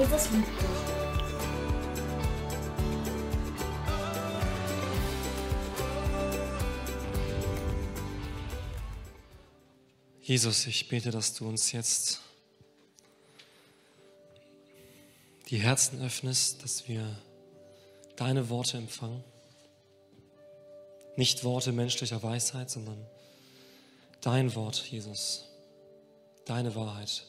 Jesus liebt dich. Jesus, ich bete, dass du uns jetzt die Herzen öffnest, dass wir deine Worte empfangen. Nicht Worte menschlicher Weisheit, sondern dein Wort, Jesus, deine Wahrheit.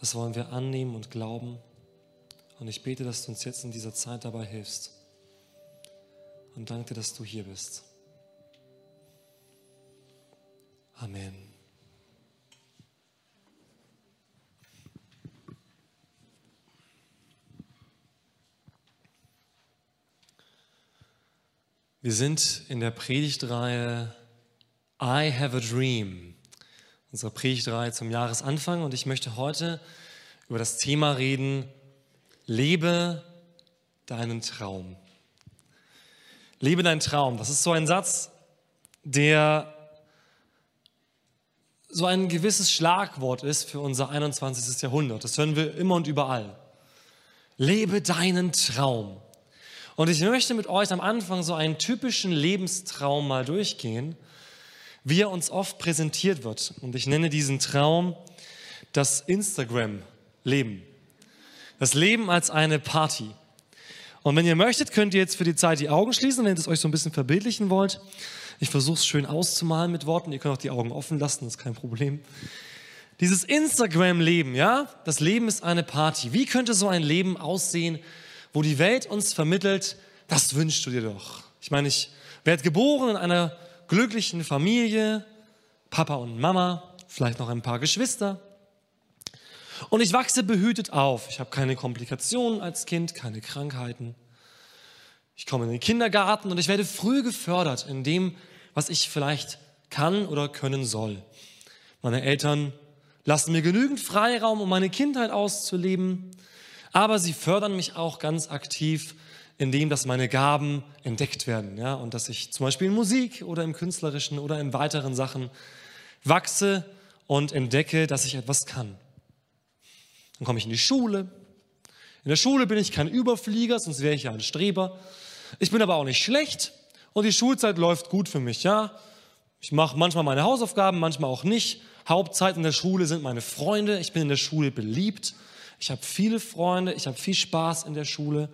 Das wollen wir annehmen und glauben. Und ich bete, dass du uns jetzt in dieser Zeit dabei hilfst. Und danke dir, dass du hier bist. Amen. Wir sind in der Predigtreihe I Have a Dream, unsere Predigtreihe zum Jahresanfang und ich möchte heute über das Thema reden, lebe deinen Traum. Lebe deinen Traum, das ist so ein Satz, der so ein gewisses Schlagwort ist für unser 21. Jahrhundert. Das hören wir immer und überall. Lebe deinen Traum. Und ich möchte mit euch am Anfang so einen typischen Lebenstraum mal durchgehen, wie er uns oft präsentiert wird. Und ich nenne diesen Traum das Instagram-Leben. Das Leben als eine Party. Und wenn ihr möchtet, könnt ihr jetzt für die Zeit die Augen schließen, wenn ihr es euch so ein bisschen verbildlichen wollt. Ich versuche es schön auszumalen mit Worten. Ihr könnt auch die Augen offen lassen, das ist kein Problem. Dieses Instagram-Leben, ja, das Leben ist eine Party. Wie könnte so ein Leben aussehen, wo die Welt uns vermittelt, das wünschst du dir doch. Ich meine, ich werde geboren in einer glücklichen Familie, Papa und Mama, vielleicht noch ein paar Geschwister. Und ich wachse behütet auf. Ich habe keine Komplikationen als Kind, keine Krankheiten. Ich komme in den Kindergarten und ich werde früh gefördert in dem, was ich vielleicht kann oder können soll. Meine Eltern lassen mir genügend Freiraum, um meine Kindheit auszuleben, aber sie fördern mich auch ganz aktiv, indem dass meine Gaben entdeckt werden, ja, und dass ich zum Beispiel in Musik oder im künstlerischen oder in weiteren Sachen wachse und entdecke, dass ich etwas kann. Dann komme ich in die Schule. In der Schule bin ich kein Überflieger, sonst wäre ich ja ein Streber. Ich bin aber auch nicht schlecht. Und die Schulzeit läuft gut für mich, ja. Ich mache manchmal meine Hausaufgaben, manchmal auch nicht. Hauptzeit in der Schule sind meine Freunde. Ich bin in der Schule beliebt. Ich habe viele Freunde. Ich habe viel Spaß in der Schule.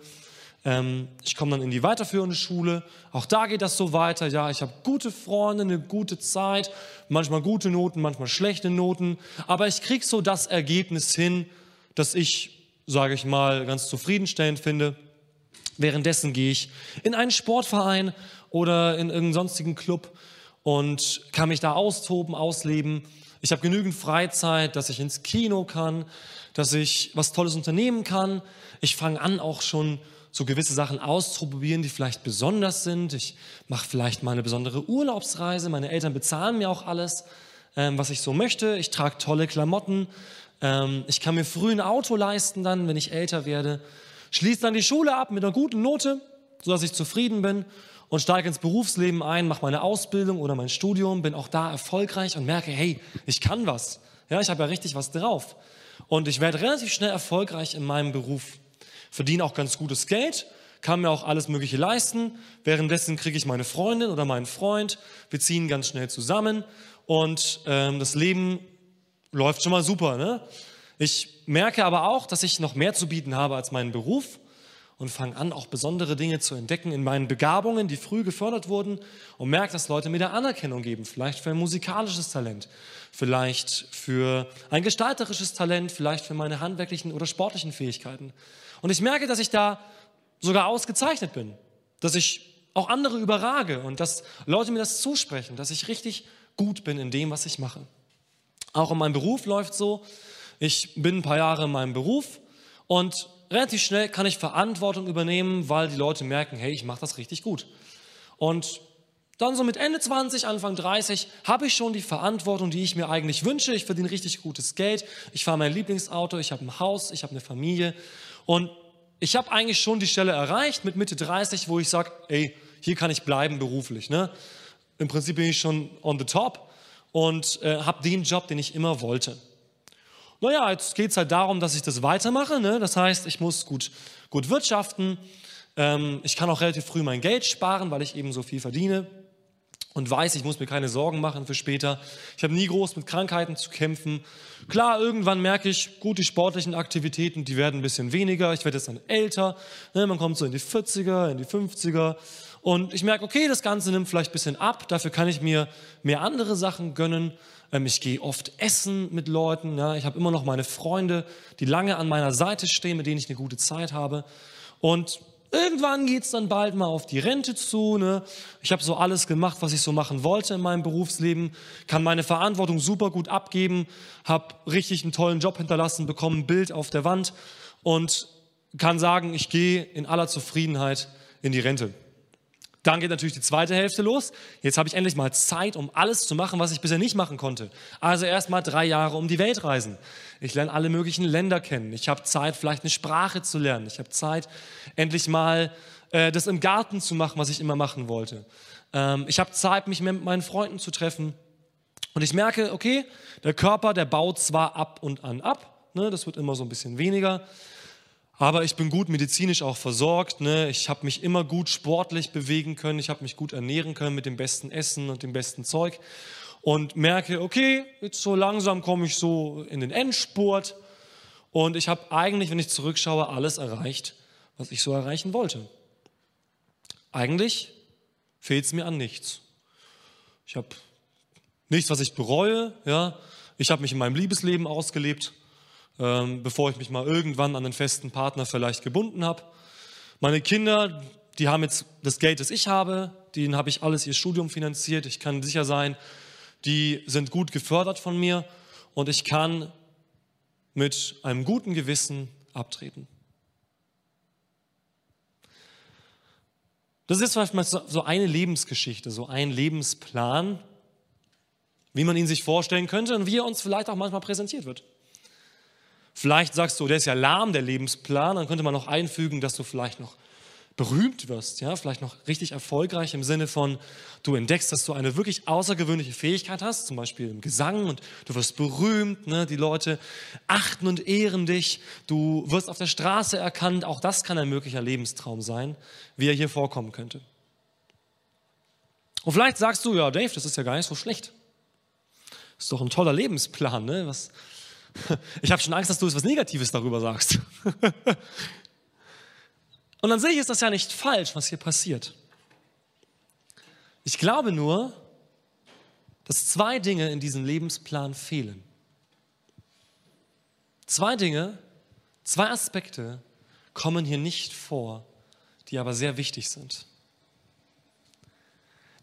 Ähm, ich komme dann in die weiterführende Schule. Auch da geht das so weiter. Ja, ich habe gute Freunde, eine gute Zeit. Manchmal gute Noten, manchmal schlechte Noten. Aber ich kriege so das Ergebnis hin, das ich, sage ich mal, ganz zufriedenstellend finde. Währenddessen gehe ich in einen Sportverein oder in irgendeinen sonstigen Club und kann mich da austoben, ausleben. Ich habe genügend Freizeit, dass ich ins Kino kann, dass ich was Tolles unternehmen kann. Ich fange an, auch schon so gewisse Sachen auszuprobieren, die vielleicht besonders sind. Ich mache vielleicht mal eine besondere Urlaubsreise. Meine Eltern bezahlen mir auch alles, ähm, was ich so möchte. Ich trage tolle Klamotten. Ähm, ich kann mir früh ein Auto leisten dann, wenn ich älter werde. Schließe dann die Schule ab mit einer guten Note, sodass ich zufrieden bin und steige ins Berufsleben ein, mache meine Ausbildung oder mein Studium, bin auch da erfolgreich und merke, hey, ich kann was. Ja, ich habe ja richtig was drauf. Und ich werde relativ schnell erfolgreich in meinem Beruf. Verdiene auch ganz gutes Geld, kann mir auch alles Mögliche leisten. Währenddessen kriege ich meine Freundin oder meinen Freund. Wir ziehen ganz schnell zusammen und ähm, das Leben läuft schon mal super. Ne? Ich merke aber auch, dass ich noch mehr zu bieten habe als meinen Beruf und fange an, auch besondere Dinge zu entdecken in meinen Begabungen, die früh gefördert wurden und merke, dass Leute mir da Anerkennung geben, vielleicht für ein musikalisches Talent, vielleicht für ein gestalterisches Talent, vielleicht für meine handwerklichen oder sportlichen Fähigkeiten. Und ich merke, dass ich da sogar ausgezeichnet bin, dass ich auch andere überrage und dass Leute mir das zusprechen, dass ich richtig gut bin in dem, was ich mache. Auch in meinem Beruf läuft so, ich bin ein paar Jahre in meinem Beruf und relativ schnell kann ich Verantwortung übernehmen, weil die Leute merken, hey, ich mache das richtig gut. Und dann so mit Ende 20, Anfang 30 habe ich schon die Verantwortung, die ich mir eigentlich wünsche. Ich verdiene richtig gutes Geld, ich fahre mein Lieblingsauto, ich habe ein Haus, ich habe eine Familie und ich habe eigentlich schon die Stelle erreicht mit Mitte 30, wo ich sage, ey, hier kann ich bleiben beruflich. Ne? Im Prinzip bin ich schon on the top und äh, habe den Job, den ich immer wollte. Naja, jetzt geht es halt darum, dass ich das weitermache. Ne? Das heißt, ich muss gut, gut wirtschaften. Ähm, ich kann auch relativ früh mein Geld sparen, weil ich eben so viel verdiene und weiß, ich muss mir keine Sorgen machen für später. Ich habe nie groß mit Krankheiten zu kämpfen. Klar, irgendwann merke ich, gut, die sportlichen Aktivitäten, die werden ein bisschen weniger. Ich werde jetzt dann älter. Ne? Man kommt so in die 40er, in die 50er. Und ich merke, okay, das Ganze nimmt vielleicht ein bisschen ab. Dafür kann ich mir mehr andere Sachen gönnen. Ähm, ich gehe oft essen mit Leuten. Ja. Ich habe immer noch meine Freunde, die lange an meiner Seite stehen, mit denen ich eine gute Zeit habe. Und irgendwann geht es dann bald mal auf die Rente zu. Ne? Ich habe so alles gemacht, was ich so machen wollte in meinem Berufsleben, kann meine Verantwortung super gut abgeben, habe richtig einen tollen Job hinterlassen, bekomme ein Bild auf der Wand und kann sagen, ich gehe in aller Zufriedenheit in die Rente. Dann geht natürlich die zweite Hälfte los. Jetzt habe ich endlich mal Zeit, um alles zu machen, was ich bisher nicht machen konnte. Also erst mal drei Jahre um die Welt reisen. Ich lerne alle möglichen Länder kennen. Ich habe Zeit, vielleicht eine Sprache zu lernen. Ich habe Zeit, endlich mal äh, das im Garten zu machen, was ich immer machen wollte. Ähm, ich habe Zeit, mich mit meinen Freunden zu treffen. Und ich merke, okay, der Körper, der baut zwar ab und an ab. Ne, das wird immer so ein bisschen weniger. Aber ich bin gut medizinisch auch versorgt. Ne? Ich habe mich immer gut sportlich bewegen können. Ich habe mich gut ernähren können mit dem besten Essen und dem besten Zeug. Und merke, okay, jetzt so langsam komme ich so in den Endspurt. Und ich habe eigentlich, wenn ich zurückschaue, alles erreicht, was ich so erreichen wollte. Eigentlich fehlt es mir an nichts. Ich habe nichts, was ich bereue. Ja? Ich habe mich in meinem Liebesleben ausgelebt ähm, bevor ich mich mal irgendwann an einen festen Partner vielleicht gebunden habe. Meine Kinder, die haben jetzt das Geld, das ich habe, denen habe ich alles ihr Studium finanziert. Ich kann sicher sein, die sind gut gefördert von mir und ich kann mit einem guten Gewissen abtreten. Das ist vielleicht so eine Lebensgeschichte, so ein Lebensplan, wie man ihn sich vorstellen könnte und wie er uns vielleicht auch manchmal präsentiert wird. Vielleicht sagst du, der ist ja lahm, der Lebensplan. Dann könnte man noch einfügen, dass du vielleicht noch berühmt wirst, ja, vielleicht noch richtig erfolgreich im Sinne von, du entdeckst, dass du eine wirklich außergewöhnliche Fähigkeit hast, zum Beispiel im Gesang und du wirst berühmt, ne? die Leute achten und ehren dich, du wirst auf der Straße erkannt, auch das kann ein möglicher Lebenstraum sein, wie er hier vorkommen könnte. Und vielleicht sagst du, ja, Dave, das ist ja gar nicht so schlecht. Ist doch ein toller Lebensplan, ne? Was, ich habe schon Angst, dass du etwas Negatives darüber sagst. Und an sich ist das ja nicht falsch, was hier passiert. Ich glaube nur, dass zwei Dinge in diesem Lebensplan fehlen. Zwei Dinge, zwei Aspekte kommen hier nicht vor, die aber sehr wichtig sind.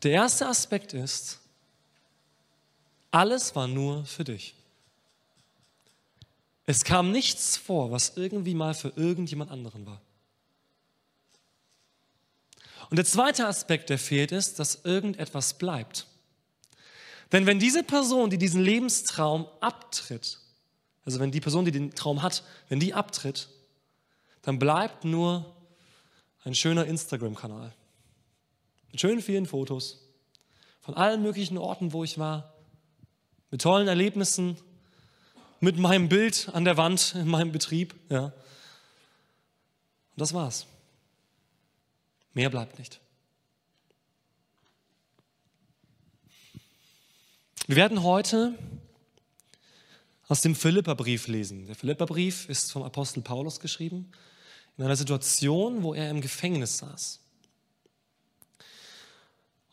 Der erste Aspekt ist, alles war nur für dich. Es kam nichts vor, was irgendwie mal für irgendjemand anderen war. Und der zweite Aspekt, der fehlt, ist, dass irgendetwas bleibt. Denn wenn diese Person, die diesen Lebenstraum abtritt, also wenn die Person, die den Traum hat, wenn die abtritt, dann bleibt nur ein schöner Instagram-Kanal mit schönen vielen Fotos von allen möglichen Orten, wo ich war, mit tollen Erlebnissen, mit meinem Bild an der Wand in meinem Betrieb. Ja. Und das war's. Mehr bleibt nicht. Wir werden heute aus dem Philipperbrief lesen. Der Philipperbrief ist vom Apostel Paulus geschrieben, in einer Situation, wo er im Gefängnis saß.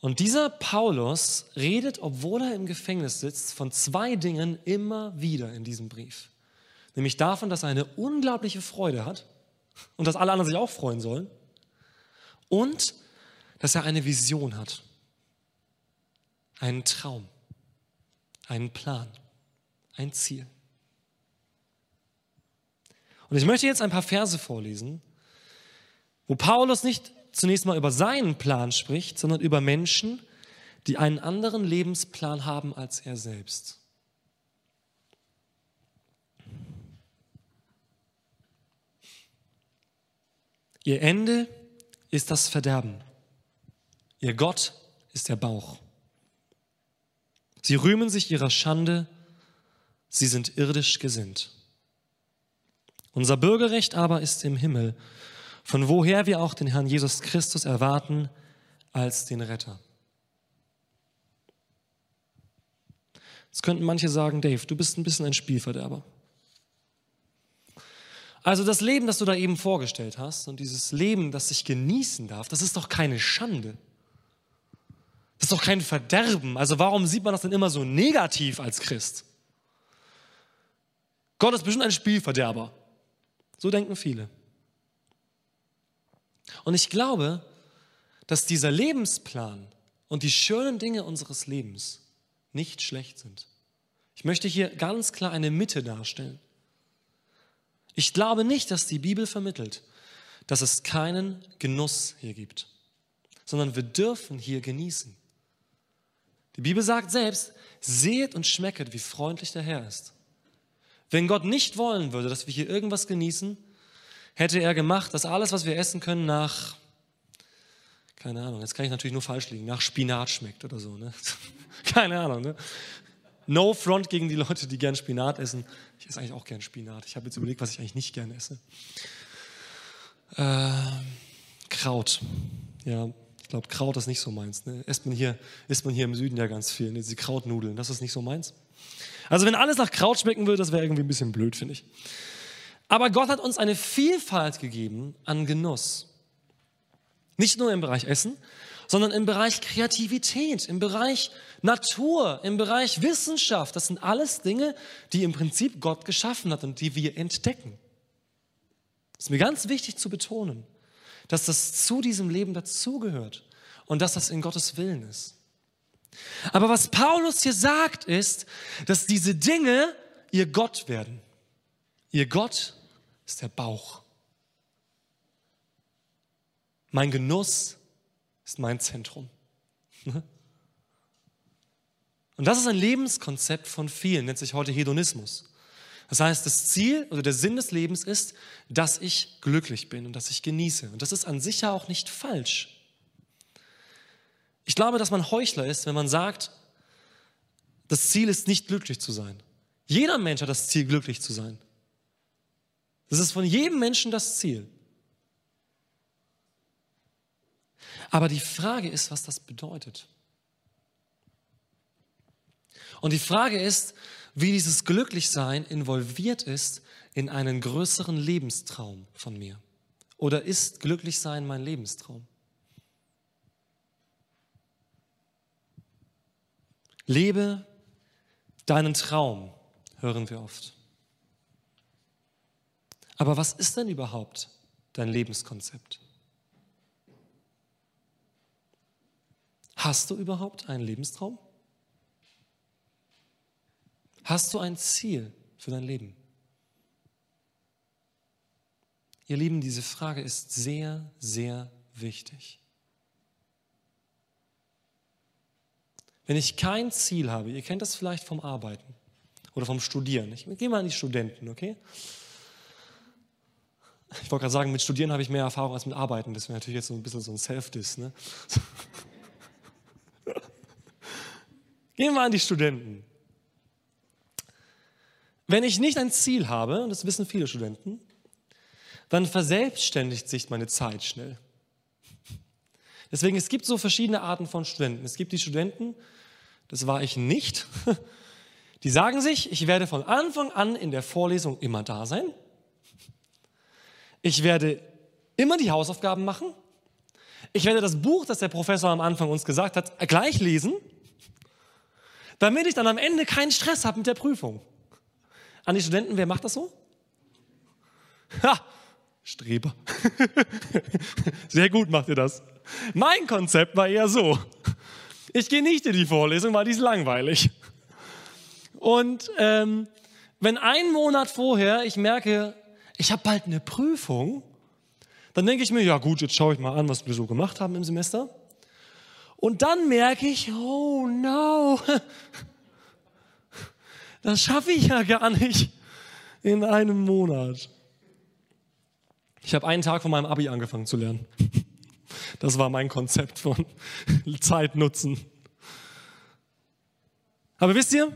Und dieser Paulus redet, obwohl er im Gefängnis sitzt, von zwei Dingen immer wieder in diesem Brief. Nämlich davon, dass er eine unglaubliche Freude hat und dass alle anderen sich auch freuen sollen. Und dass er eine Vision hat. Einen Traum. Einen Plan. Ein Ziel. Und ich möchte jetzt ein paar Verse vorlesen, wo Paulus nicht zunächst mal über seinen Plan spricht, sondern über Menschen, die einen anderen Lebensplan haben als er selbst. Ihr Ende ist das Verderben. Ihr Gott ist der Bauch. Sie rühmen sich ihrer Schande, sie sind irdisch gesinnt. Unser Bürgerrecht aber ist im Himmel, von woher wir auch den Herrn Jesus Christus erwarten als den Retter. Jetzt könnten manche sagen, Dave, du bist ein bisschen ein Spielverderber. Also das Leben, das du da eben vorgestellt hast und dieses Leben, das sich genießen darf, das ist doch keine Schande. Das ist doch kein Verderben. Also warum sieht man das denn immer so negativ als Christ? Gott ist bestimmt ein Spielverderber. So denken viele. Und ich glaube, dass dieser Lebensplan und die schönen Dinge unseres Lebens nicht schlecht sind. Ich möchte hier ganz klar eine Mitte darstellen. Ich glaube nicht, dass die Bibel vermittelt, dass es keinen Genuss hier gibt, sondern wir dürfen hier genießen. Die Bibel sagt selbst, seht und schmecket, wie freundlich der Herr ist. Wenn Gott nicht wollen würde, dass wir hier irgendwas genießen, hätte er gemacht, dass alles, was wir essen können, nach, keine Ahnung, jetzt kann ich natürlich nur falsch liegen, nach Spinat schmeckt oder so. Ne? keine Ahnung. Ne? No front gegen die Leute, die gern Spinat essen. Ich esse eigentlich auch gern Spinat. Ich habe jetzt überlegt, was ich eigentlich nicht gern esse. Äh, Kraut. Ja, ich glaube, Kraut ist nicht so meins. Ne? Isst, man hier, man hier im Süden ja ganz viel. Ne? Diese Krautnudeln, das ist nicht so meins. Also wenn alles nach Kraut schmecken würde, das wäre irgendwie ein bisschen blöd, finde ich. Aber Gott hat uns eine Vielfalt gegeben an Genuss. Nicht nur im Bereich Essen, sondern im Bereich Kreativität, im Bereich Natur, im Bereich Wissenschaft. Das sind alles Dinge, die im Prinzip Gott geschaffen hat und die wir entdecken. Das ist mir ganz wichtig zu betonen, dass das zu diesem Leben dazugehört und dass das in Gottes Willen ist. Aber was Paulus hier sagt, ist, dass diese Dinge ihr Gott werden. Ihr Gott ist der Bauch. Mein Genuss ist mein Zentrum. Und das ist ein Lebenskonzept von vielen, nennt sich heute Hedonismus. Das heißt, das Ziel oder der Sinn des Lebens ist, dass ich glücklich bin und dass ich genieße. Und das ist an sich ja auch nicht falsch. Ich glaube, dass man Heuchler ist, wenn man sagt, das Ziel ist nicht glücklich zu sein. Jeder Mensch hat das Ziel, glücklich zu sein. Das ist von jedem Menschen das Ziel. Aber die Frage ist, was das bedeutet. Und die Frage ist, wie dieses Glücklichsein involviert ist in einen größeren Lebenstraum von mir. Oder ist Glücklichsein mein Lebenstraum? Lebe deinen Traum, hören wir oft. Aber was ist denn überhaupt dein Lebenskonzept? Hast du überhaupt einen Lebenstraum? Hast du ein Ziel für dein Leben? Ihr Lieben, diese Frage ist sehr, sehr wichtig. Wenn ich kein Ziel habe, ihr kennt das vielleicht vom Arbeiten oder vom Studieren. Ich gehe mal an die Studenten, okay? Ich wollte gerade sagen, mit Studieren habe ich mehr Erfahrung als mit Arbeiten. Das wäre natürlich jetzt so ein bisschen so ein Self-Diss. Ne? Gehen wir an die Studenten. Wenn ich nicht ein Ziel habe, und das wissen viele Studenten, dann verselbstständigt sich meine Zeit schnell. Deswegen, es gibt so verschiedene Arten von Studenten. Es gibt die Studenten, das war ich nicht, die sagen sich, ich werde von Anfang an in der Vorlesung immer da sein. Ich werde immer die Hausaufgaben machen. Ich werde das Buch, das der Professor am Anfang uns gesagt hat, gleich lesen, damit ich dann am Ende keinen Stress habe mit der Prüfung. An die Studenten, wer macht das so? Ha, Streber. Sehr gut macht ihr das. Mein Konzept war eher so. Ich gehe nicht in die Vorlesung, weil die ist langweilig. Und ähm, wenn ein Monat vorher ich merke, ich habe bald eine Prüfung, dann denke ich mir, ja gut, jetzt schaue ich mal an, was wir so gemacht haben im Semester. Und dann merke ich, oh no, das schaffe ich ja gar nicht in einem Monat. Ich habe einen Tag von meinem Abi angefangen zu lernen. Das war mein Konzept von Zeit nutzen. Aber wisst ihr,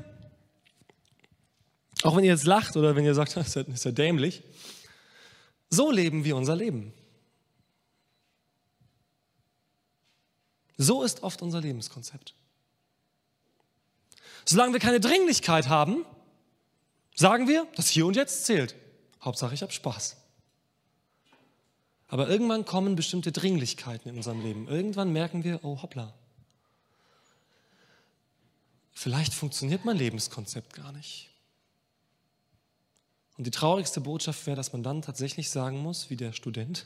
Auch wenn ihr jetzt lacht oder wenn ihr sagt, das ist ja dämlich. So leben wir unser Leben. So ist oft unser Lebenskonzept. Solange wir keine Dringlichkeit haben, sagen wir, das Hier und Jetzt zählt. Hauptsache, ich habe Spaß. Aber irgendwann kommen bestimmte Dringlichkeiten in unserem Leben. Irgendwann merken wir, oh hoppla, vielleicht funktioniert mein Lebenskonzept gar nicht. Und die traurigste Botschaft wäre, dass man dann tatsächlich sagen muss, wie der Student,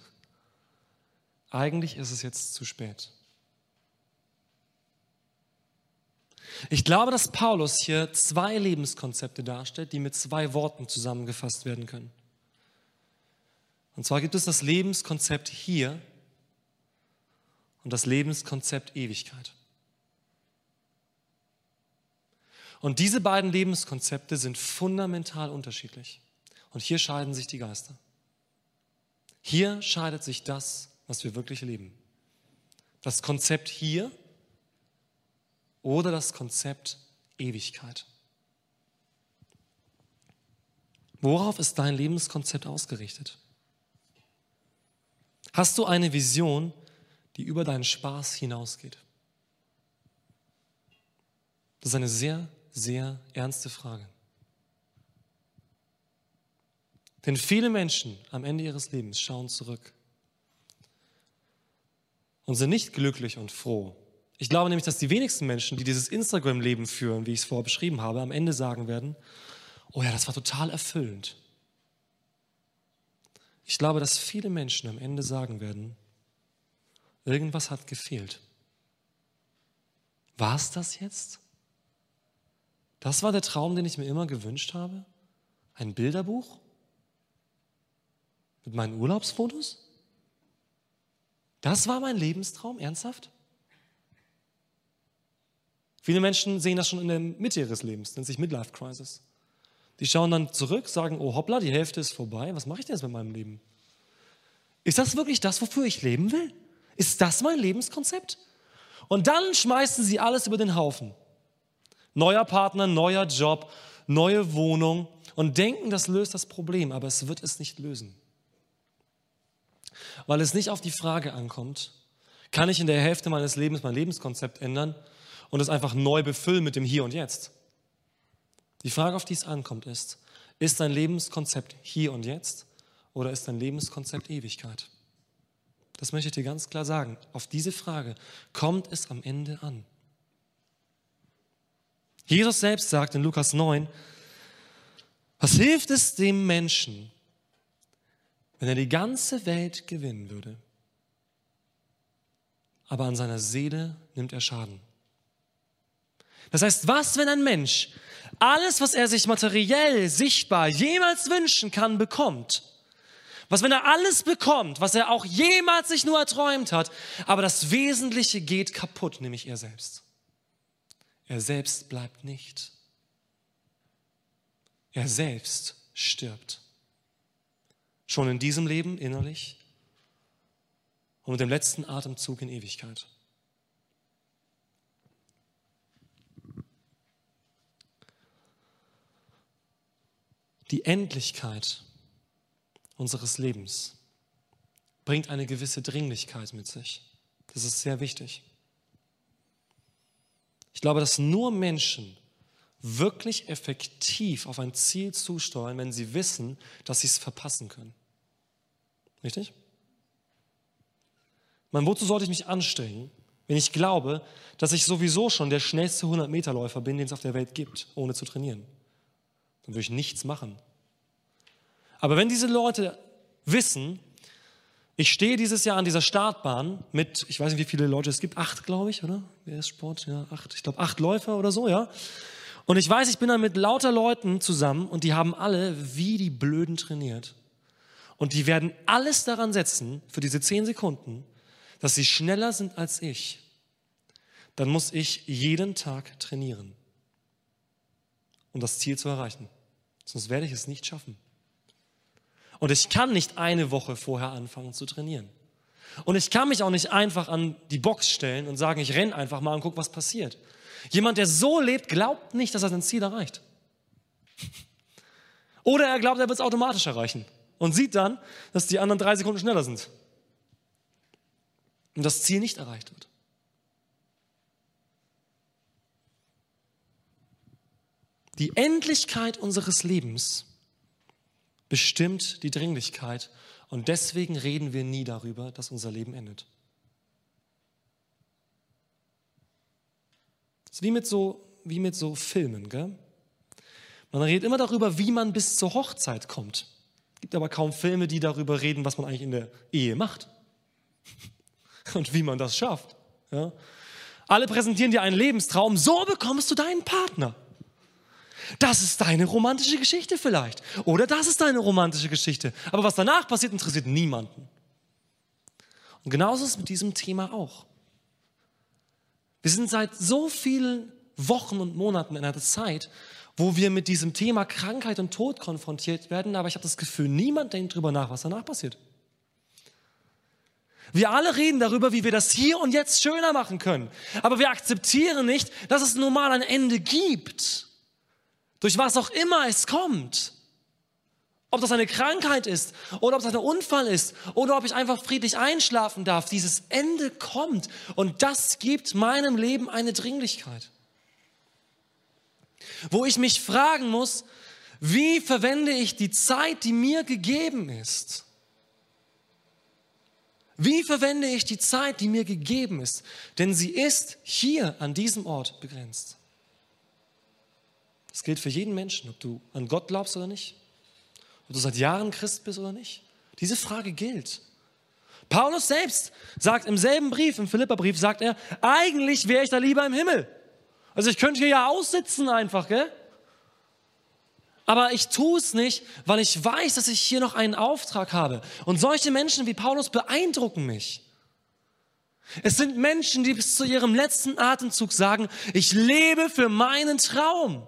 eigentlich ist es jetzt zu spät. Ich glaube, dass Paulus hier zwei Lebenskonzepte darstellt, die mit zwei Worten zusammengefasst werden können. Und zwar gibt es das Lebenskonzept hier und das Lebenskonzept Ewigkeit. Und diese beiden Lebenskonzepte sind fundamental unterschiedlich. Und hier scheiden sich die Geister. Hier scheidet sich das, was wir wirklich leben. Das Konzept hier oder das Konzept Ewigkeit. Worauf ist dein Lebenskonzept ausgerichtet? Hast du eine Vision, die über deinen Spaß hinausgeht? Das ist eine sehr, sehr ernste Frage. Denn viele Menschen am Ende ihres Lebens schauen zurück und sind nicht glücklich und froh. Ich glaube nämlich, dass die wenigsten Menschen, die dieses Instagram-Leben führen, wie ich es vorher beschrieben habe, am Ende sagen werden, oh ja, das war total erfüllend. Ich glaube, dass viele Menschen am Ende sagen werden, irgendwas hat gefehlt. War es das jetzt? Das war der Traum, den ich mir immer gewünscht habe? Ein Bilderbuch? Mit meinen Urlaubsfotos? Das war mein Lebenstraum, ernsthaft? Viele Menschen sehen das schon in der Mitte ihres Lebens, nennt sich Midlife Crisis. Die schauen dann zurück, sagen, oh hoppla, die Hälfte ist vorbei, was mache ich denn jetzt mit meinem Leben? Ist das wirklich das, wofür ich leben will? Ist das mein Lebenskonzept? Und dann schmeißen sie alles über den Haufen. Neuer Partner, neuer Job, neue Wohnung und denken, das löst das Problem, aber es wird es nicht lösen. Weil es nicht auf die Frage ankommt, kann ich in der Hälfte meines Lebens mein Lebenskonzept ändern und es einfach neu befüllen mit dem Hier und Jetzt. Die Frage, auf die es ankommt, ist, ist dein Lebenskonzept hier und jetzt oder ist dein Lebenskonzept Ewigkeit? Das möchte ich dir ganz klar sagen. Auf diese Frage kommt es am Ende an. Jesus selbst sagt in Lukas 9, was hilft es dem Menschen, wenn er die ganze Welt gewinnen würde, aber an seiner Seele nimmt er Schaden? Das heißt, was, wenn ein Mensch alles, was er sich materiell, sichtbar, jemals wünschen kann, bekommt? Was, wenn er alles bekommt, was er auch jemals sich nur erträumt hat, aber das Wesentliche geht kaputt, nämlich er selbst. Er selbst bleibt nicht. Er selbst stirbt. Schon in diesem Leben innerlich und mit dem letzten Atemzug in Ewigkeit. Die Endlichkeit unseres Lebens bringt eine gewisse Dringlichkeit mit sich. Das ist sehr wichtig. Ich glaube, dass nur Menschen wirklich effektiv auf ein Ziel zusteuern, wenn sie wissen, dass sie es verpassen können. Richtig? Man, wozu sollte ich mich anstrengen, wenn ich glaube, dass ich sowieso schon der schnellste 100-Meter-Läufer bin, den es auf der Welt gibt, ohne zu trainieren? Dann würde ich nichts machen. Aber wenn diese Leute wissen, ich stehe dieses Jahr an dieser Startbahn mit, ich weiß nicht, wie viele Leute es gibt, acht, glaube ich, oder? Wer ist Sport? Ja, acht. Ich glaube, acht Läufer oder so, ja. Und ich weiß, ich bin da mit lauter Leuten zusammen und die haben alle wie die Blöden trainiert. Und die werden alles daran setzen, für diese zehn Sekunden, dass sie schneller sind als ich. Dann muss ich jeden Tag trainieren, um das Ziel zu erreichen. Sonst werde ich es nicht schaffen. Und ich kann nicht eine Woche vorher anfangen zu trainieren. Und ich kann mich auch nicht einfach an die Box stellen und sagen, ich renne einfach mal und guck, was passiert. Jemand, der so lebt, glaubt nicht, dass er sein Ziel erreicht. Oder er glaubt, er wird es automatisch erreichen und sieht dann, dass die anderen drei Sekunden schneller sind und das Ziel nicht erreicht wird. Die Endlichkeit unseres Lebens bestimmt die Dringlichkeit und deswegen reden wir nie darüber, dass unser Leben endet. Das ist wie mit so, wie mit so Filmen. Gell? Man redet immer darüber, wie man bis zur Hochzeit kommt. Gibt aber kaum Filme, die darüber reden, was man eigentlich in der Ehe macht und wie man das schafft. Ja? Alle präsentieren dir einen Lebenstraum, so bekommst du deinen Partner. Das ist deine romantische Geschichte vielleicht. Oder das ist deine romantische Geschichte. Aber was danach passiert, interessiert niemanden. Und genauso ist es mit diesem Thema auch. Wir sind seit so vielen Wochen und Monaten in einer Zeit, wo wir mit diesem Thema Krankheit und Tod konfrontiert werden, aber ich habe das Gefühl, niemand denkt darüber nach, was danach passiert. Wir alle reden darüber, wie wir das hier und jetzt schöner machen können. Aber wir akzeptieren nicht, dass es nun mal ein Ende gibt. Durch was auch immer es kommt. Ob das eine Krankheit ist oder ob es ein Unfall ist oder ob ich einfach friedlich einschlafen darf. Dieses Ende kommt und das gibt meinem Leben eine Dringlichkeit. Wo ich mich fragen muss, wie verwende ich die Zeit, die mir gegeben ist? Wie verwende ich die Zeit, die mir gegeben ist? Denn sie ist hier an diesem Ort begrenzt. Das gilt für jeden Menschen, ob du an Gott glaubst oder nicht, ob du seit Jahren Christ bist oder nicht. Diese Frage gilt. Paulus selbst sagt im selben Brief, im Philipperbrief, sagt er, eigentlich wäre ich da lieber im Himmel. Also ich könnte hier ja aussitzen einfach, gell? Aber ich tue es nicht, weil ich weiß, dass ich hier noch einen Auftrag habe. Und solche Menschen wie Paulus beeindrucken mich. Es sind Menschen, die bis zu ihrem letzten Atemzug sagen, ich lebe für meinen Traum.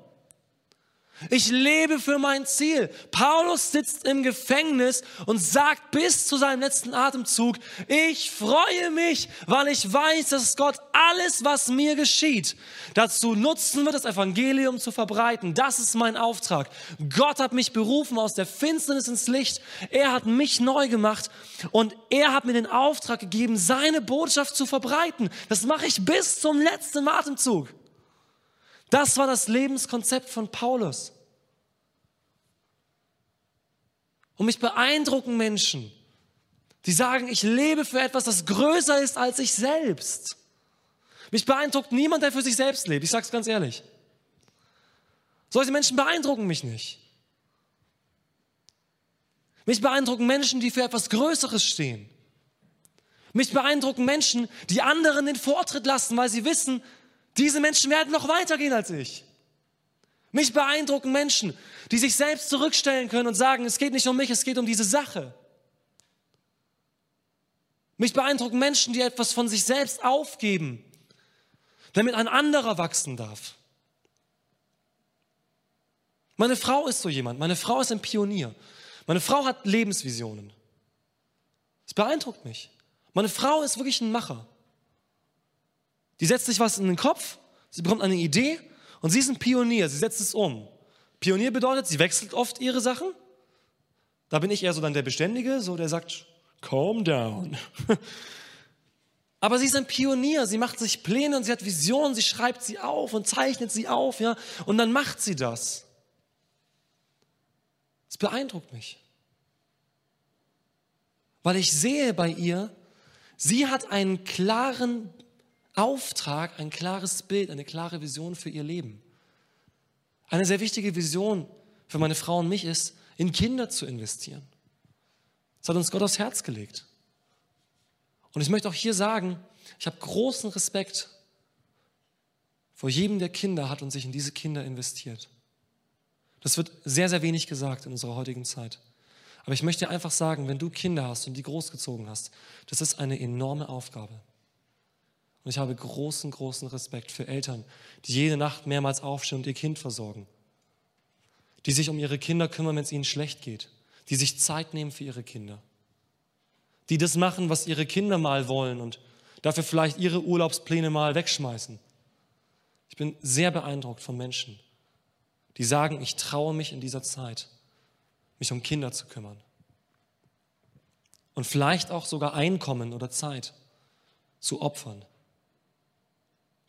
Ich lebe für mein Ziel. Paulus sitzt im Gefängnis und sagt bis zu seinem letzten Atemzug, ich freue mich, weil ich weiß, dass Gott alles, was mir geschieht, dazu nutzen wird, das Evangelium zu verbreiten. Das ist mein Auftrag. Gott hat mich berufen aus der Finsternis ins Licht. Er hat mich neu gemacht und er hat mir den Auftrag gegeben, seine Botschaft zu verbreiten. Das mache ich bis zum letzten Atemzug. Das war das Lebenskonzept von Paulus. Und mich beeindrucken Menschen, die sagen, ich lebe für etwas, das größer ist als ich selbst. Mich beeindruckt niemand, der für sich selbst lebt. Ich sage es ganz ehrlich. Solche Menschen beeindrucken mich nicht. Mich beeindrucken Menschen, die für etwas Größeres stehen. Mich beeindrucken Menschen, die anderen den Vortritt lassen, weil sie wissen, diese Menschen werden noch weitergehen als ich. Mich beeindrucken Menschen, die sich selbst zurückstellen können und sagen, es geht nicht um mich, es geht um diese Sache. Mich beeindrucken Menschen, die etwas von sich selbst aufgeben, damit ein anderer wachsen darf. Meine Frau ist so jemand. Meine Frau ist ein Pionier. Meine Frau hat Lebensvisionen. Es beeindruckt mich. Meine Frau ist wirklich ein Macher. Die setzt sich was in den Kopf, sie bekommt eine Idee und sie ist ein Pionier, sie setzt es um. Pionier bedeutet, sie wechselt oft ihre Sachen. Da bin ich eher so dann der Beständige, so der sagt, calm down. Aber sie ist ein Pionier, sie macht sich Pläne und sie hat Visionen, sie schreibt sie auf und zeichnet sie auf, ja, und dann macht sie das. Es beeindruckt mich. Weil ich sehe bei ihr, sie hat einen klaren Auftrag, ein klares Bild, eine klare Vision für ihr Leben. Eine sehr wichtige Vision für meine Frau und mich ist, in Kinder zu investieren. Das hat uns Gott aufs Herz gelegt. Und ich möchte auch hier sagen, ich habe großen Respekt vor jedem, der Kinder hat und sich in diese Kinder investiert. Das wird sehr, sehr wenig gesagt in unserer heutigen Zeit. Aber ich möchte einfach sagen, wenn du Kinder hast und die großgezogen hast, das ist eine enorme Aufgabe. Und ich habe großen, großen Respekt für Eltern, die jede Nacht mehrmals aufstehen und ihr Kind versorgen. Die sich um ihre Kinder kümmern, wenn es ihnen schlecht geht. Die sich Zeit nehmen für ihre Kinder. Die das machen, was ihre Kinder mal wollen und dafür vielleicht ihre Urlaubspläne mal wegschmeißen. Ich bin sehr beeindruckt von Menschen, die sagen, ich traue mich in dieser Zeit, mich um Kinder zu kümmern. Und vielleicht auch sogar Einkommen oder Zeit zu opfern,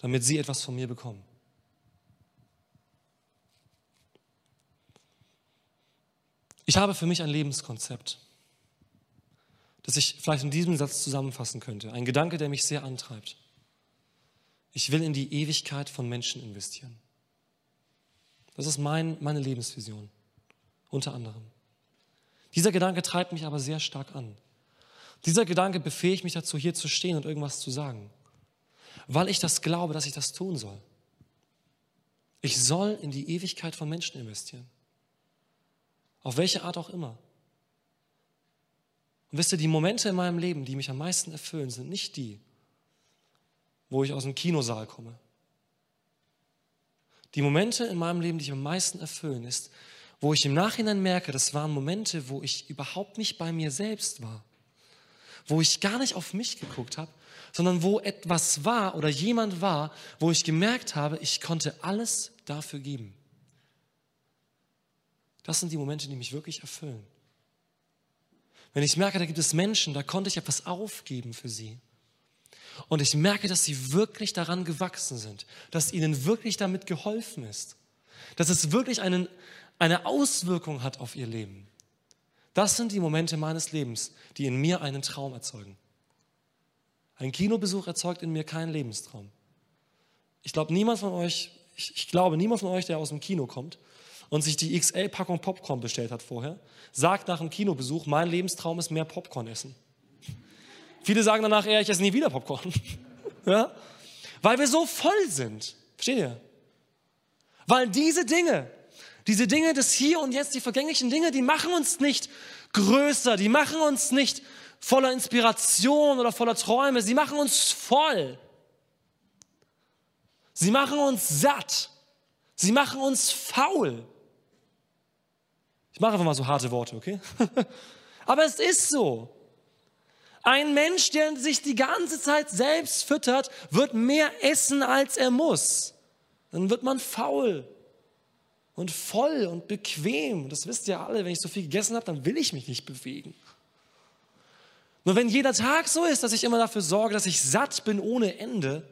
damit sie etwas von mir bekommen. Ich habe für mich ein Lebenskonzept, das ich vielleicht in diesem Satz zusammenfassen könnte. Ein Gedanke, der mich sehr antreibt. Ich will in die Ewigkeit von Menschen investieren. Das ist mein, meine Lebensvision, unter anderem. Dieser Gedanke treibt mich aber sehr stark an. Dieser Gedanke befähigt mich dazu, hier zu stehen und irgendwas zu sagen, weil ich das glaube, dass ich das tun soll. Ich soll in die Ewigkeit von Menschen investieren. Auf welche Art auch immer. Und wisst ihr, die Momente in meinem Leben, die mich am meisten erfüllen, sind nicht die, wo ich aus dem Kinosaal komme. Die Momente in meinem Leben, die mich am meisten erfüllen, ist, wo ich im Nachhinein merke, das waren Momente, wo ich überhaupt nicht bei mir selbst war. Wo ich gar nicht auf mich geguckt habe, sondern wo etwas war oder jemand war, wo ich gemerkt habe, ich konnte alles dafür geben. Das sind die Momente, die mich wirklich erfüllen. Wenn ich merke, da gibt es Menschen, da konnte ich etwas aufgeben für sie. Und ich merke, dass sie wirklich daran gewachsen sind, dass ihnen wirklich damit geholfen ist, dass es wirklich einen, eine Auswirkung hat auf ihr Leben. Das sind die Momente meines Lebens, die in mir einen Traum erzeugen. Ein Kinobesuch erzeugt in mir keinen Lebenstraum. Ich glaube, niemand von euch, ich, ich glaube, niemand von euch, der aus dem Kino kommt, und sich die XL-Packung Popcorn bestellt hat vorher, sagt nach dem Kinobesuch, mein Lebenstraum ist mehr Popcorn essen. Viele sagen danach eher, ich esse nie wieder Popcorn. ja? Weil wir so voll sind. Versteht ihr? Weil diese Dinge, diese Dinge des Hier und Jetzt, die vergänglichen Dinge, die machen uns nicht größer, die machen uns nicht voller Inspiration oder voller Träume, sie machen uns voll. Sie machen uns satt. Sie machen uns faul. Ich mache einfach mal so harte Worte, okay? Aber es ist so. Ein Mensch, der sich die ganze Zeit selbst füttert, wird mehr essen, als er muss. Dann wird man faul und voll und bequem. Das wisst ihr alle, wenn ich so viel gegessen habe, dann will ich mich nicht bewegen. Nur wenn jeder Tag so ist, dass ich immer dafür sorge, dass ich satt bin ohne Ende,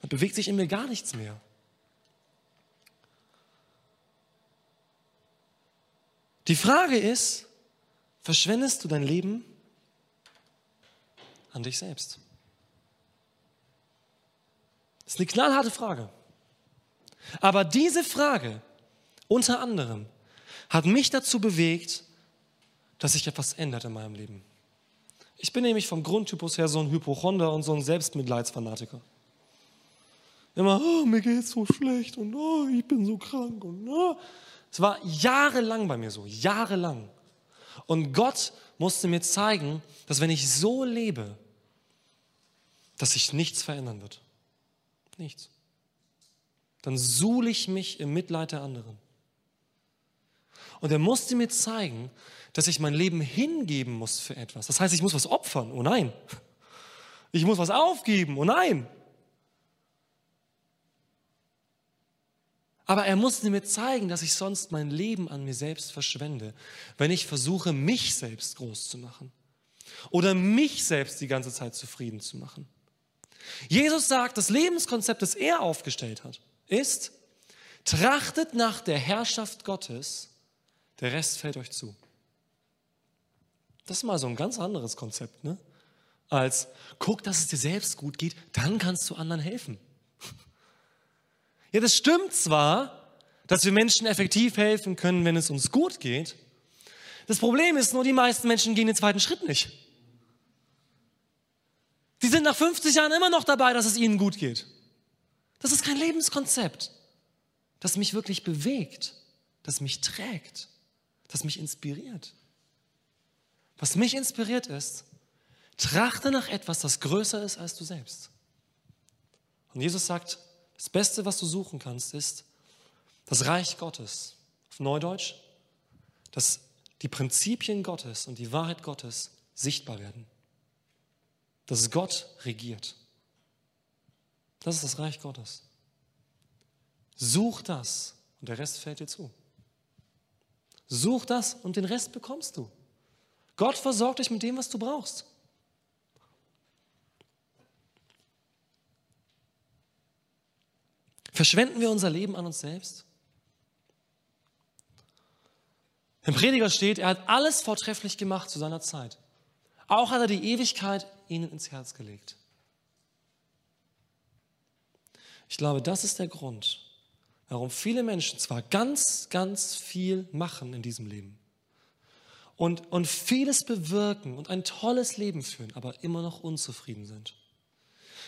dann bewegt sich in mir gar nichts mehr. Die Frage ist, verschwendest du dein Leben an dich selbst? Das ist eine knallharte Frage. Aber diese Frage unter anderem hat mich dazu bewegt, dass sich etwas ändert in meinem Leben. Ich bin nämlich vom Grundtypus her so ein Hypochonder und so ein Selbstmitleidsfanatiker. Immer, oh, mir geht's so schlecht und oh, ich bin so krank und oh. Es war jahrelang bei mir so, jahrelang. Und Gott musste mir zeigen, dass wenn ich so lebe, dass sich nichts verändern wird. Nichts. Dann suhle ich mich im Mitleid der anderen. Und er musste mir zeigen, dass ich mein Leben hingeben muss für etwas. Das heißt, ich muss was opfern. Oh nein. Ich muss was aufgeben. Oh nein. Aber er musste mir zeigen, dass ich sonst mein Leben an mir selbst verschwende, wenn ich versuche, mich selbst groß zu machen oder mich selbst die ganze Zeit zufrieden zu machen. Jesus sagt, das Lebenskonzept, das er aufgestellt hat, ist, trachtet nach der Herrschaft Gottes, der Rest fällt euch zu. Das ist mal so ein ganz anderes Konzept, ne? Als, guck, dass es dir selbst gut geht, dann kannst du anderen helfen. Ja, das stimmt zwar, dass wir Menschen effektiv helfen können, wenn es uns gut geht. Das Problem ist nur, die meisten Menschen gehen den zweiten Schritt nicht. Die sind nach 50 Jahren immer noch dabei, dass es ihnen gut geht. Das ist kein Lebenskonzept, das mich wirklich bewegt, das mich trägt, das mich inspiriert. Was mich inspiriert ist, trachte nach etwas, das größer ist als du selbst. Und Jesus sagt, das Beste, was du suchen kannst, ist das Reich Gottes. Auf Neudeutsch, dass die Prinzipien Gottes und die Wahrheit Gottes sichtbar werden. Dass Gott regiert. Das ist das Reich Gottes. Such das und der Rest fällt dir zu. Such das und den Rest bekommst du. Gott versorgt dich mit dem, was du brauchst. Verschwenden wir unser Leben an uns selbst? Im Prediger steht, er hat alles vortrefflich gemacht zu seiner Zeit. Auch hat er die Ewigkeit ihnen ins Herz gelegt. Ich glaube, das ist der Grund, warum viele Menschen zwar ganz, ganz viel machen in diesem Leben und, und vieles bewirken und ein tolles Leben führen, aber immer noch unzufrieden sind.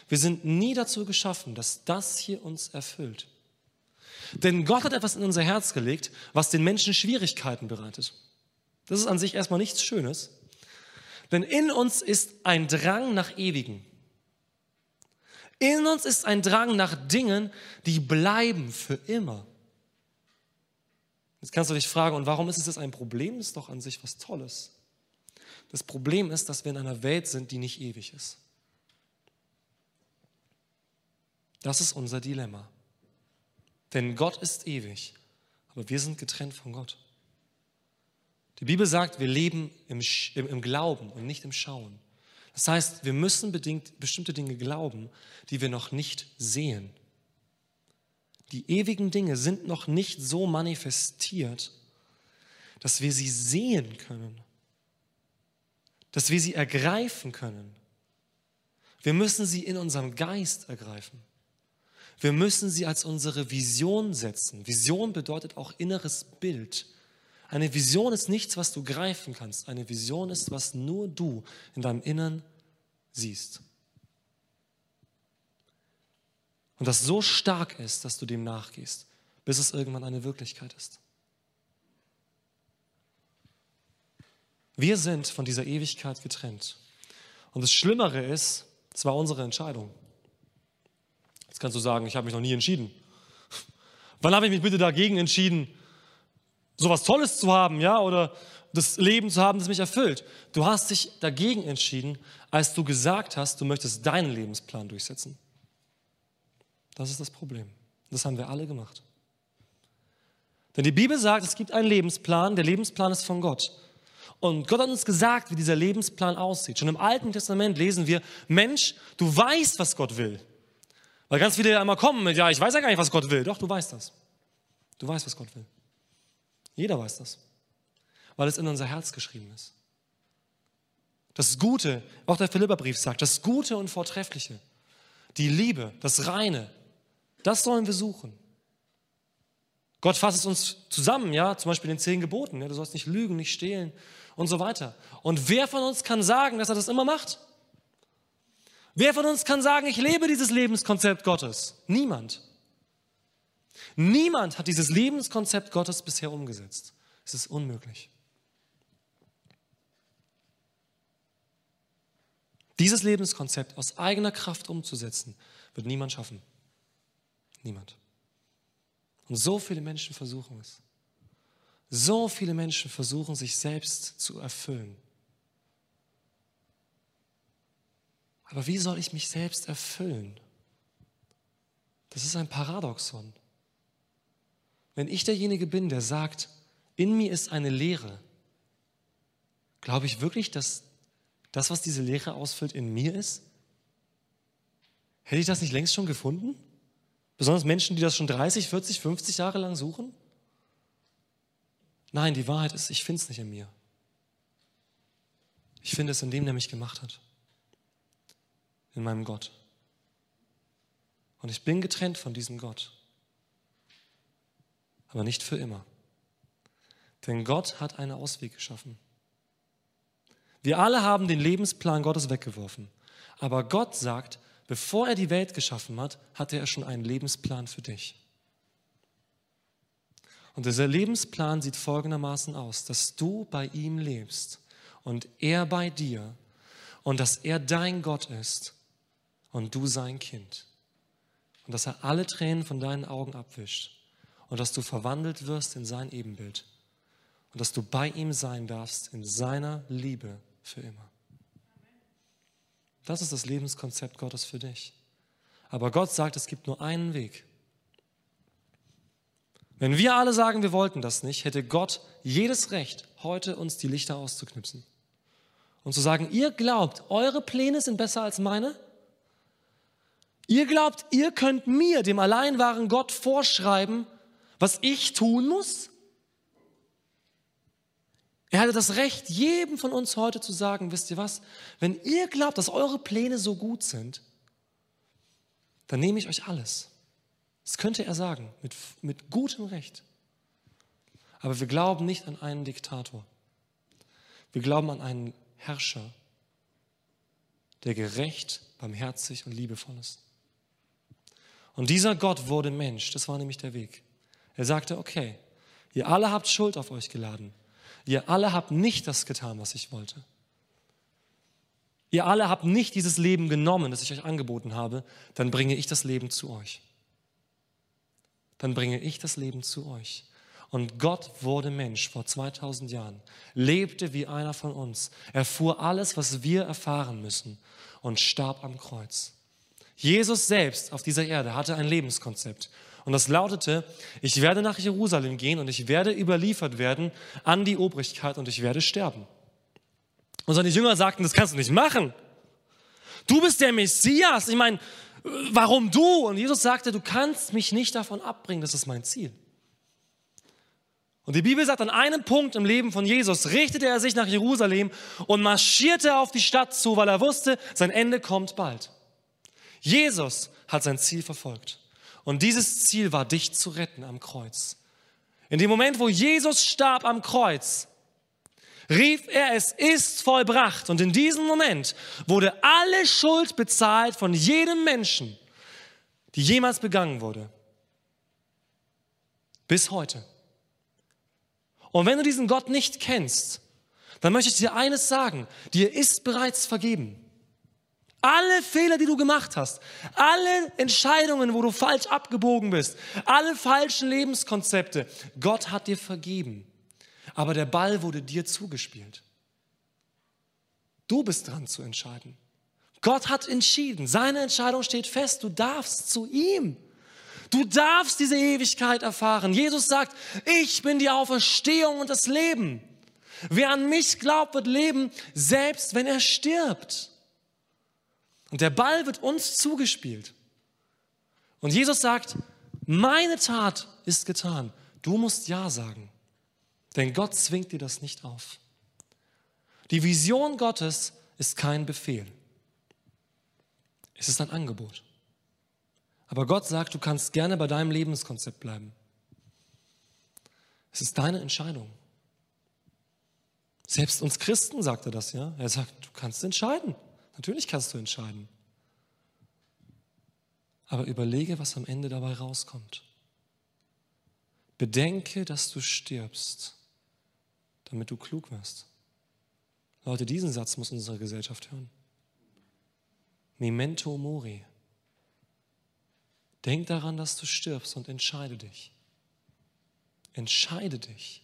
Wir sind nie dazu geschaffen, dass das hier uns erfüllt. Denn Gott hat etwas in unser Herz gelegt, was den Menschen Schwierigkeiten bereitet. Das ist an sich erstmal nichts Schönes. Denn in uns ist ein Drang nach Ewigen. In uns ist ein Drang nach Dingen, die bleiben für immer. Jetzt kannst du dich fragen, und warum ist es ein Problem? Das ist doch an sich was Tolles. Das Problem ist, dass wir in einer Welt sind, die nicht ewig ist. Das ist unser Dilemma. Denn Gott ist ewig, aber wir sind getrennt von Gott. Die Bibel sagt, wir leben im, im, im Glauben und nicht im Schauen. Das heißt, wir müssen bedingt bestimmte Dinge glauben, die wir noch nicht sehen. Die ewigen Dinge sind noch nicht so manifestiert, dass wir sie sehen können, dass wir sie ergreifen können. Wir müssen sie in unserem Geist ergreifen. Wir müssen sie als unsere Vision setzen. Vision bedeutet auch inneres Bild. Eine Vision ist nichts, was du greifen kannst. Eine Vision ist, was nur du in deinem Innern siehst. Und das so stark ist, dass du dem nachgehst, bis es irgendwann eine Wirklichkeit ist. Wir sind von dieser Ewigkeit getrennt. Und das Schlimmere ist, es war unsere Entscheidung. Jetzt kannst du sagen, ich habe mich noch nie entschieden. Wann habe ich mich bitte dagegen entschieden, sowas Tolles zu haben, ja, oder das Leben zu haben, das mich erfüllt. Du hast dich dagegen entschieden, als du gesagt hast, du möchtest deinen Lebensplan durchsetzen. Das ist das Problem. Das haben wir alle gemacht. Denn die Bibel sagt, es gibt einen Lebensplan, der Lebensplan ist von Gott. Und Gott hat uns gesagt, wie dieser Lebensplan aussieht. Schon im Alten Testament lesen wir, Mensch, du weißt, was Gott will. Weil ganz viele einmal kommen mit, ja, ich weiß ja gar nicht, was Gott will. Doch, du weißt das. Du weißt, was Gott will. Jeder weiß das, weil es in unser Herz geschrieben ist. Das Gute, auch der Philipperbrief sagt, das Gute und Vortreffliche, die Liebe, das Reine, das sollen wir suchen. Gott fasst es uns zusammen, ja, zum Beispiel in den zehn Geboten, ja, du sollst nicht lügen, nicht stehlen und so weiter. Und wer von uns kann sagen, dass er das immer macht? Wer von uns kann sagen, ich lebe dieses Lebenskonzept Gottes? Niemand. Niemand hat dieses Lebenskonzept Gottes bisher umgesetzt. Es ist unmöglich. Dieses Lebenskonzept aus eigener Kraft umzusetzen, wird niemand schaffen. Niemand. Und so viele Menschen versuchen es. So viele Menschen versuchen sich selbst zu erfüllen. Aber wie soll ich mich selbst erfüllen? Das ist ein Paradoxon. Wenn ich derjenige bin, der sagt, in mir ist eine Leere, glaube ich wirklich, dass das, was diese Leere ausfüllt, in mir ist? Hätte ich das nicht längst schon gefunden? Besonders Menschen, die das schon 30, 40, 50 Jahre lang suchen? Nein, die Wahrheit ist, ich finde es nicht in mir. Ich finde es in dem, der mich gemacht hat. In meinem Gott. Und ich bin getrennt von diesem Gott aber nicht für immer. Denn Gott hat einen Ausweg geschaffen. Wir alle haben den Lebensplan Gottes weggeworfen. Aber Gott sagt, bevor er die Welt geschaffen hat, hatte er schon einen Lebensplan für dich. Und dieser Lebensplan sieht folgendermaßen aus, dass du bei ihm lebst und er bei dir und dass er dein Gott ist und du sein Kind. Und dass er alle Tränen von deinen Augen abwischt und dass du verwandelt wirst in sein Ebenbild und dass du bei ihm sein darfst in seiner Liebe für immer. Das ist das Lebenskonzept Gottes für dich. Aber Gott sagt, es gibt nur einen Weg. Wenn wir alle sagen, wir wollten das nicht, hätte Gott jedes Recht, heute uns die Lichter auszuknipsen und zu sagen, ihr glaubt, eure Pläne sind besser als meine? Ihr glaubt, ihr könnt mir, dem allein wahren Gott, vorschreiben, was ich tun muss? Er hatte das Recht, jedem von uns heute zu sagen, wisst ihr was, wenn ihr glaubt, dass eure Pläne so gut sind, dann nehme ich euch alles. Das könnte er sagen, mit, mit gutem Recht. Aber wir glauben nicht an einen Diktator. Wir glauben an einen Herrscher, der gerecht, barmherzig und liebevoll ist. Und dieser Gott wurde Mensch, das war nämlich der Weg. Er sagte, okay, ihr alle habt Schuld auf euch geladen. Ihr alle habt nicht das getan, was ich wollte. Ihr alle habt nicht dieses Leben genommen, das ich euch angeboten habe, dann bringe ich das Leben zu euch. Dann bringe ich das Leben zu euch. Und Gott wurde Mensch vor 2000 Jahren, lebte wie einer von uns, erfuhr alles, was wir erfahren müssen und starb am Kreuz. Jesus selbst auf dieser Erde hatte ein Lebenskonzept. Und das lautete, ich werde nach Jerusalem gehen und ich werde überliefert werden an die Obrigkeit und ich werde sterben. Und seine Jünger sagten, das kannst du nicht machen. Du bist der Messias. Ich meine, warum du? Und Jesus sagte, du kannst mich nicht davon abbringen, das ist mein Ziel. Und die Bibel sagt, an einem Punkt im Leben von Jesus richtete er sich nach Jerusalem und marschierte auf die Stadt zu, weil er wusste, sein Ende kommt bald. Jesus hat sein Ziel verfolgt. Und dieses Ziel war, dich zu retten am Kreuz. In dem Moment, wo Jesus starb am Kreuz, rief er, es ist vollbracht. Und in diesem Moment wurde alle Schuld bezahlt von jedem Menschen, die jemals begangen wurde. Bis heute. Und wenn du diesen Gott nicht kennst, dann möchte ich dir eines sagen, dir ist bereits vergeben. Alle Fehler, die du gemacht hast, alle Entscheidungen, wo du falsch abgebogen bist, alle falschen Lebenskonzepte, Gott hat dir vergeben. Aber der Ball wurde dir zugespielt. Du bist dran zu entscheiden. Gott hat entschieden. Seine Entscheidung steht fest. Du darfst zu ihm. Du darfst diese Ewigkeit erfahren. Jesus sagt, ich bin die Auferstehung und das Leben. Wer an mich glaubt, wird leben, selbst wenn er stirbt. Und der Ball wird uns zugespielt. Und Jesus sagt, meine Tat ist getan. Du musst Ja sagen. Denn Gott zwingt dir das nicht auf. Die Vision Gottes ist kein Befehl. Es ist ein Angebot. Aber Gott sagt, du kannst gerne bei deinem Lebenskonzept bleiben. Es ist deine Entscheidung. Selbst uns Christen sagt er das, ja. Er sagt, du kannst entscheiden. Natürlich kannst du entscheiden. Aber überlege, was am Ende dabei rauskommt. Bedenke, dass du stirbst, damit du klug wirst. Leute, diesen Satz muss unsere Gesellschaft hören. Memento mori. Denk daran, dass du stirbst und entscheide dich. Entscheide dich,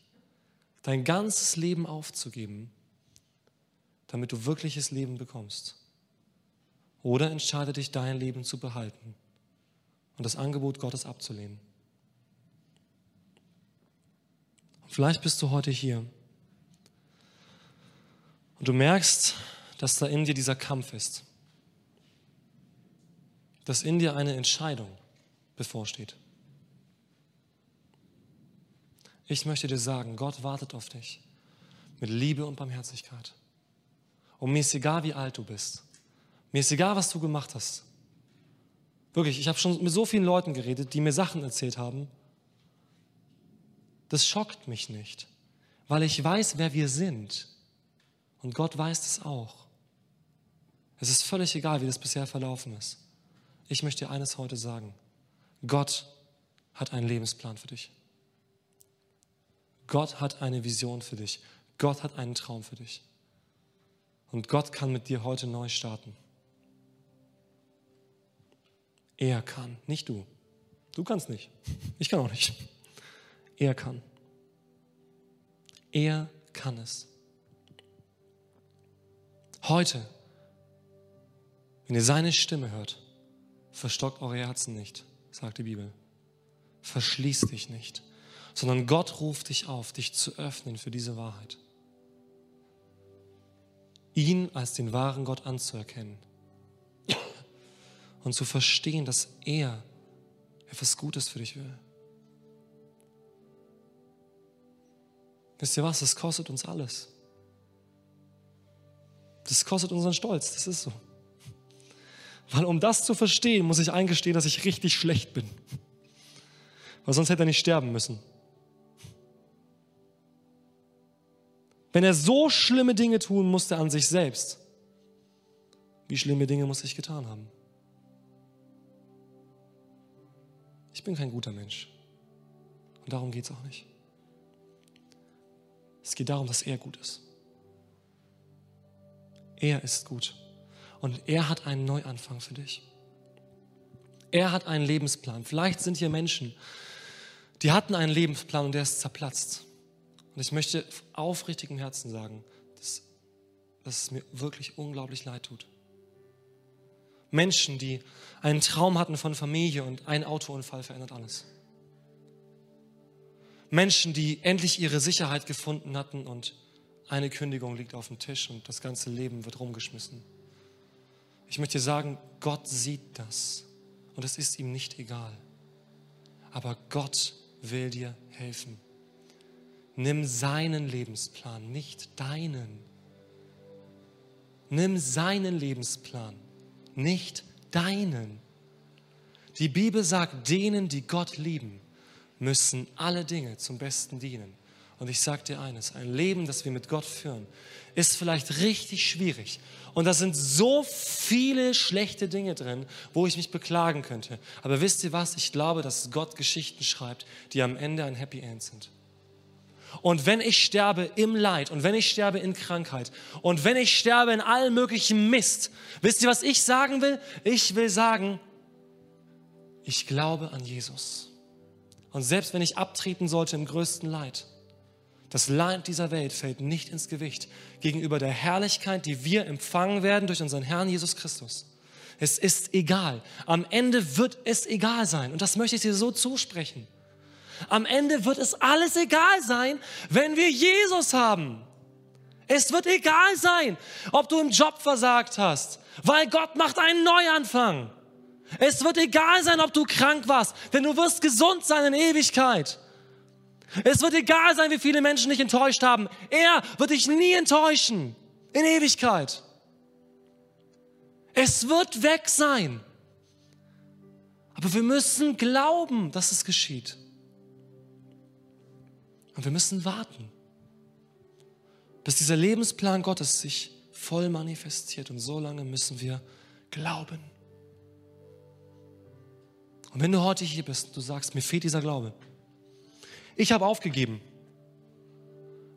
dein ganzes Leben aufzugeben, damit du wirkliches Leben bekommst. Oder entscheide dich, dein Leben zu behalten und das Angebot Gottes abzulehnen. vielleicht bist du heute hier und du merkst, dass da in dir dieser Kampf ist, dass in dir eine Entscheidung bevorsteht. Ich möchte dir sagen, Gott wartet auf dich mit Liebe und Barmherzigkeit. Und mir ist egal, wie alt du bist. Mir ist egal, was du gemacht hast. Wirklich, ich habe schon mit so vielen Leuten geredet, die mir Sachen erzählt haben. Das schockt mich nicht, weil ich weiß, wer wir sind. Und Gott weiß es auch. Es ist völlig egal, wie das bisher verlaufen ist. Ich möchte dir eines heute sagen. Gott hat einen Lebensplan für dich. Gott hat eine Vision für dich. Gott hat einen Traum für dich. Und Gott kann mit dir heute neu starten. Er kann, nicht du. Du kannst nicht. Ich kann auch nicht. Er kann. Er kann es. Heute, wenn ihr seine Stimme hört, verstockt eure Herzen nicht sagt die Bibel. Verschließ dich nicht. sondern Gott ruft dich auf, dich zu öffnen für diese Wahrheit. Ihn als den wahren Gott anzuerkennen und zu verstehen, dass er etwas Gutes für dich will. Wisst ihr was? Das kostet uns alles. Das kostet unseren Stolz, das ist so. Weil um das zu verstehen, muss ich eingestehen, dass ich richtig schlecht bin. Weil sonst hätte er nicht sterben müssen. Wenn er so schlimme Dinge tun musste an sich selbst, wie schlimme Dinge muss ich getan haben? Ich bin kein guter Mensch. Und darum geht es auch nicht. Es geht darum, dass er gut ist. Er ist gut. Und er hat einen Neuanfang für dich. Er hat einen Lebensplan. Vielleicht sind hier Menschen, die hatten einen Lebensplan und der ist zerplatzt. Und ich möchte aufrichtig im Herzen sagen, dass, dass es mir wirklich unglaublich leid tut. Menschen, die einen Traum hatten von Familie und ein Autounfall verändert alles. Menschen, die endlich ihre Sicherheit gefunden hatten und eine Kündigung liegt auf dem Tisch und das ganze Leben wird rumgeschmissen. Ich möchte sagen, Gott sieht das und es ist ihm nicht egal. Aber Gott will dir helfen. Nimm seinen Lebensplan, nicht deinen. Nimm seinen Lebensplan, nicht deinen. Die Bibel sagt, denen, die Gott lieben, müssen alle Dinge zum Besten dienen. Und ich sage dir eines, ein Leben, das wir mit Gott führen, ist vielleicht richtig schwierig. Und da sind so viele schlechte Dinge drin, wo ich mich beklagen könnte. Aber wisst ihr was? Ich glaube, dass Gott Geschichten schreibt, die am Ende ein Happy End sind. Und wenn ich sterbe im Leid und wenn ich sterbe in Krankheit und wenn ich sterbe in allem möglichen Mist, wisst ihr, was ich sagen will? Ich will sagen, ich glaube an Jesus. Und selbst wenn ich abtreten sollte im größten Leid, das Leid dieser Welt fällt nicht ins Gewicht gegenüber der Herrlichkeit, die wir empfangen werden durch unseren Herrn Jesus Christus. Es ist egal. Am Ende wird es egal sein. Und das möchte ich dir so zusprechen. Am Ende wird es alles egal sein, wenn wir Jesus haben. Es wird egal sein, ob du im Job versagt hast, weil Gott macht einen Neuanfang. Es wird egal sein, ob du krank warst, denn du wirst gesund sein in Ewigkeit. Es wird egal sein, wie viele Menschen dich enttäuscht haben. Er wird dich nie enttäuschen. In Ewigkeit. Es wird weg sein. Aber wir müssen glauben, dass es geschieht. Und wir müssen warten, bis dieser Lebensplan Gottes sich voll manifestiert. Und so lange müssen wir glauben. Und wenn du heute hier bist und du sagst, mir fehlt dieser Glaube, ich habe aufgegeben.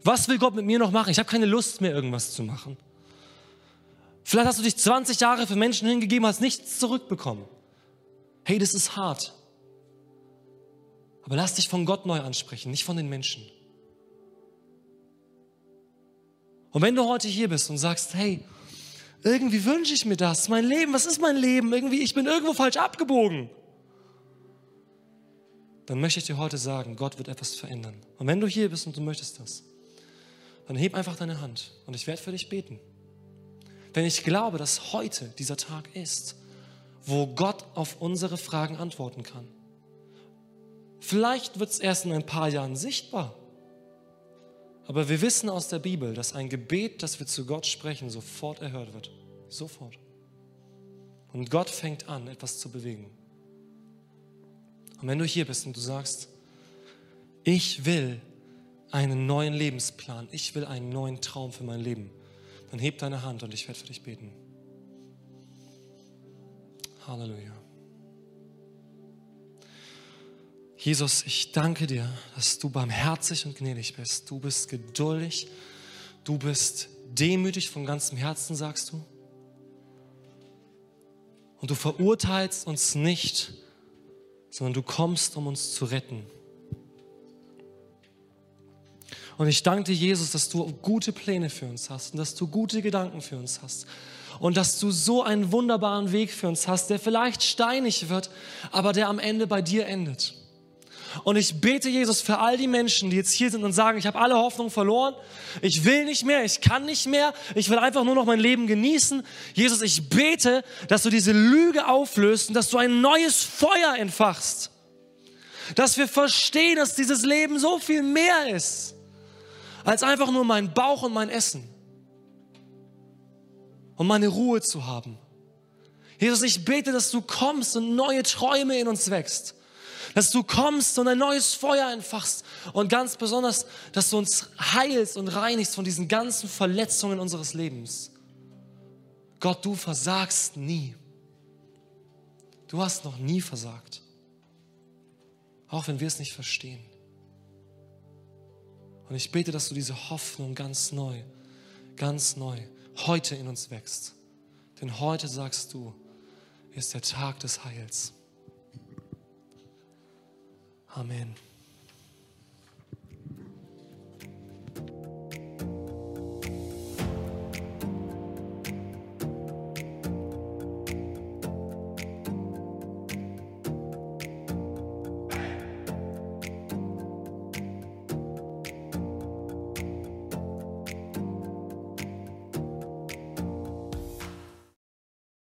Was will Gott mit mir noch machen? Ich habe keine Lust mehr, irgendwas zu machen. Vielleicht hast du dich 20 Jahre für Menschen hingegeben, hast nichts zurückbekommen. Hey, das ist hart. Aber lass dich von Gott neu ansprechen, nicht von den Menschen. Und wenn du heute hier bist und sagst, hey, irgendwie wünsche ich mir das, mein Leben, was ist mein Leben? Irgendwie, ich bin irgendwo falsch abgebogen dann möchte ich dir heute sagen, Gott wird etwas verändern. Und wenn du hier bist und du möchtest das, dann heb einfach deine Hand und ich werde für dich beten. Denn ich glaube, dass heute dieser Tag ist, wo Gott auf unsere Fragen antworten kann. Vielleicht wird es erst in ein paar Jahren sichtbar. Aber wir wissen aus der Bibel, dass ein Gebet, das wir zu Gott sprechen, sofort erhört wird. Sofort. Und Gott fängt an, etwas zu bewegen. Und wenn du hier bist und du sagst, ich will einen neuen Lebensplan, ich will einen neuen Traum für mein Leben, dann heb deine Hand und ich werde für dich beten. Halleluja. Jesus, ich danke dir, dass du barmherzig und gnädig bist. Du bist geduldig. Du bist demütig von ganzem Herzen, sagst du. Und du verurteilst uns nicht sondern du kommst, um uns zu retten. Und ich danke dir, Jesus, dass du gute Pläne für uns hast und dass du gute Gedanken für uns hast. Und dass du so einen wunderbaren Weg für uns hast, der vielleicht steinig wird, aber der am Ende bei dir endet. Und ich bete, Jesus, für all die Menschen, die jetzt hier sind und sagen, ich habe alle Hoffnung verloren, ich will nicht mehr, ich kann nicht mehr, ich will einfach nur noch mein Leben genießen. Jesus, ich bete, dass du diese Lüge auflöst und dass du ein neues Feuer entfachst. Dass wir verstehen, dass dieses Leben so viel mehr ist, als einfach nur mein Bauch und mein Essen. Und meine Ruhe zu haben. Jesus, ich bete, dass du kommst und neue Träume in uns wächst dass du kommst und ein neues Feuer entfachst und ganz besonders, dass du uns heilst und reinigst von diesen ganzen Verletzungen unseres Lebens. Gott, du versagst nie. Du hast noch nie versagt, auch wenn wir es nicht verstehen. Und ich bete, dass du diese Hoffnung ganz neu, ganz neu heute in uns wächst. Denn heute sagst du, ist der Tag des Heils. Amen.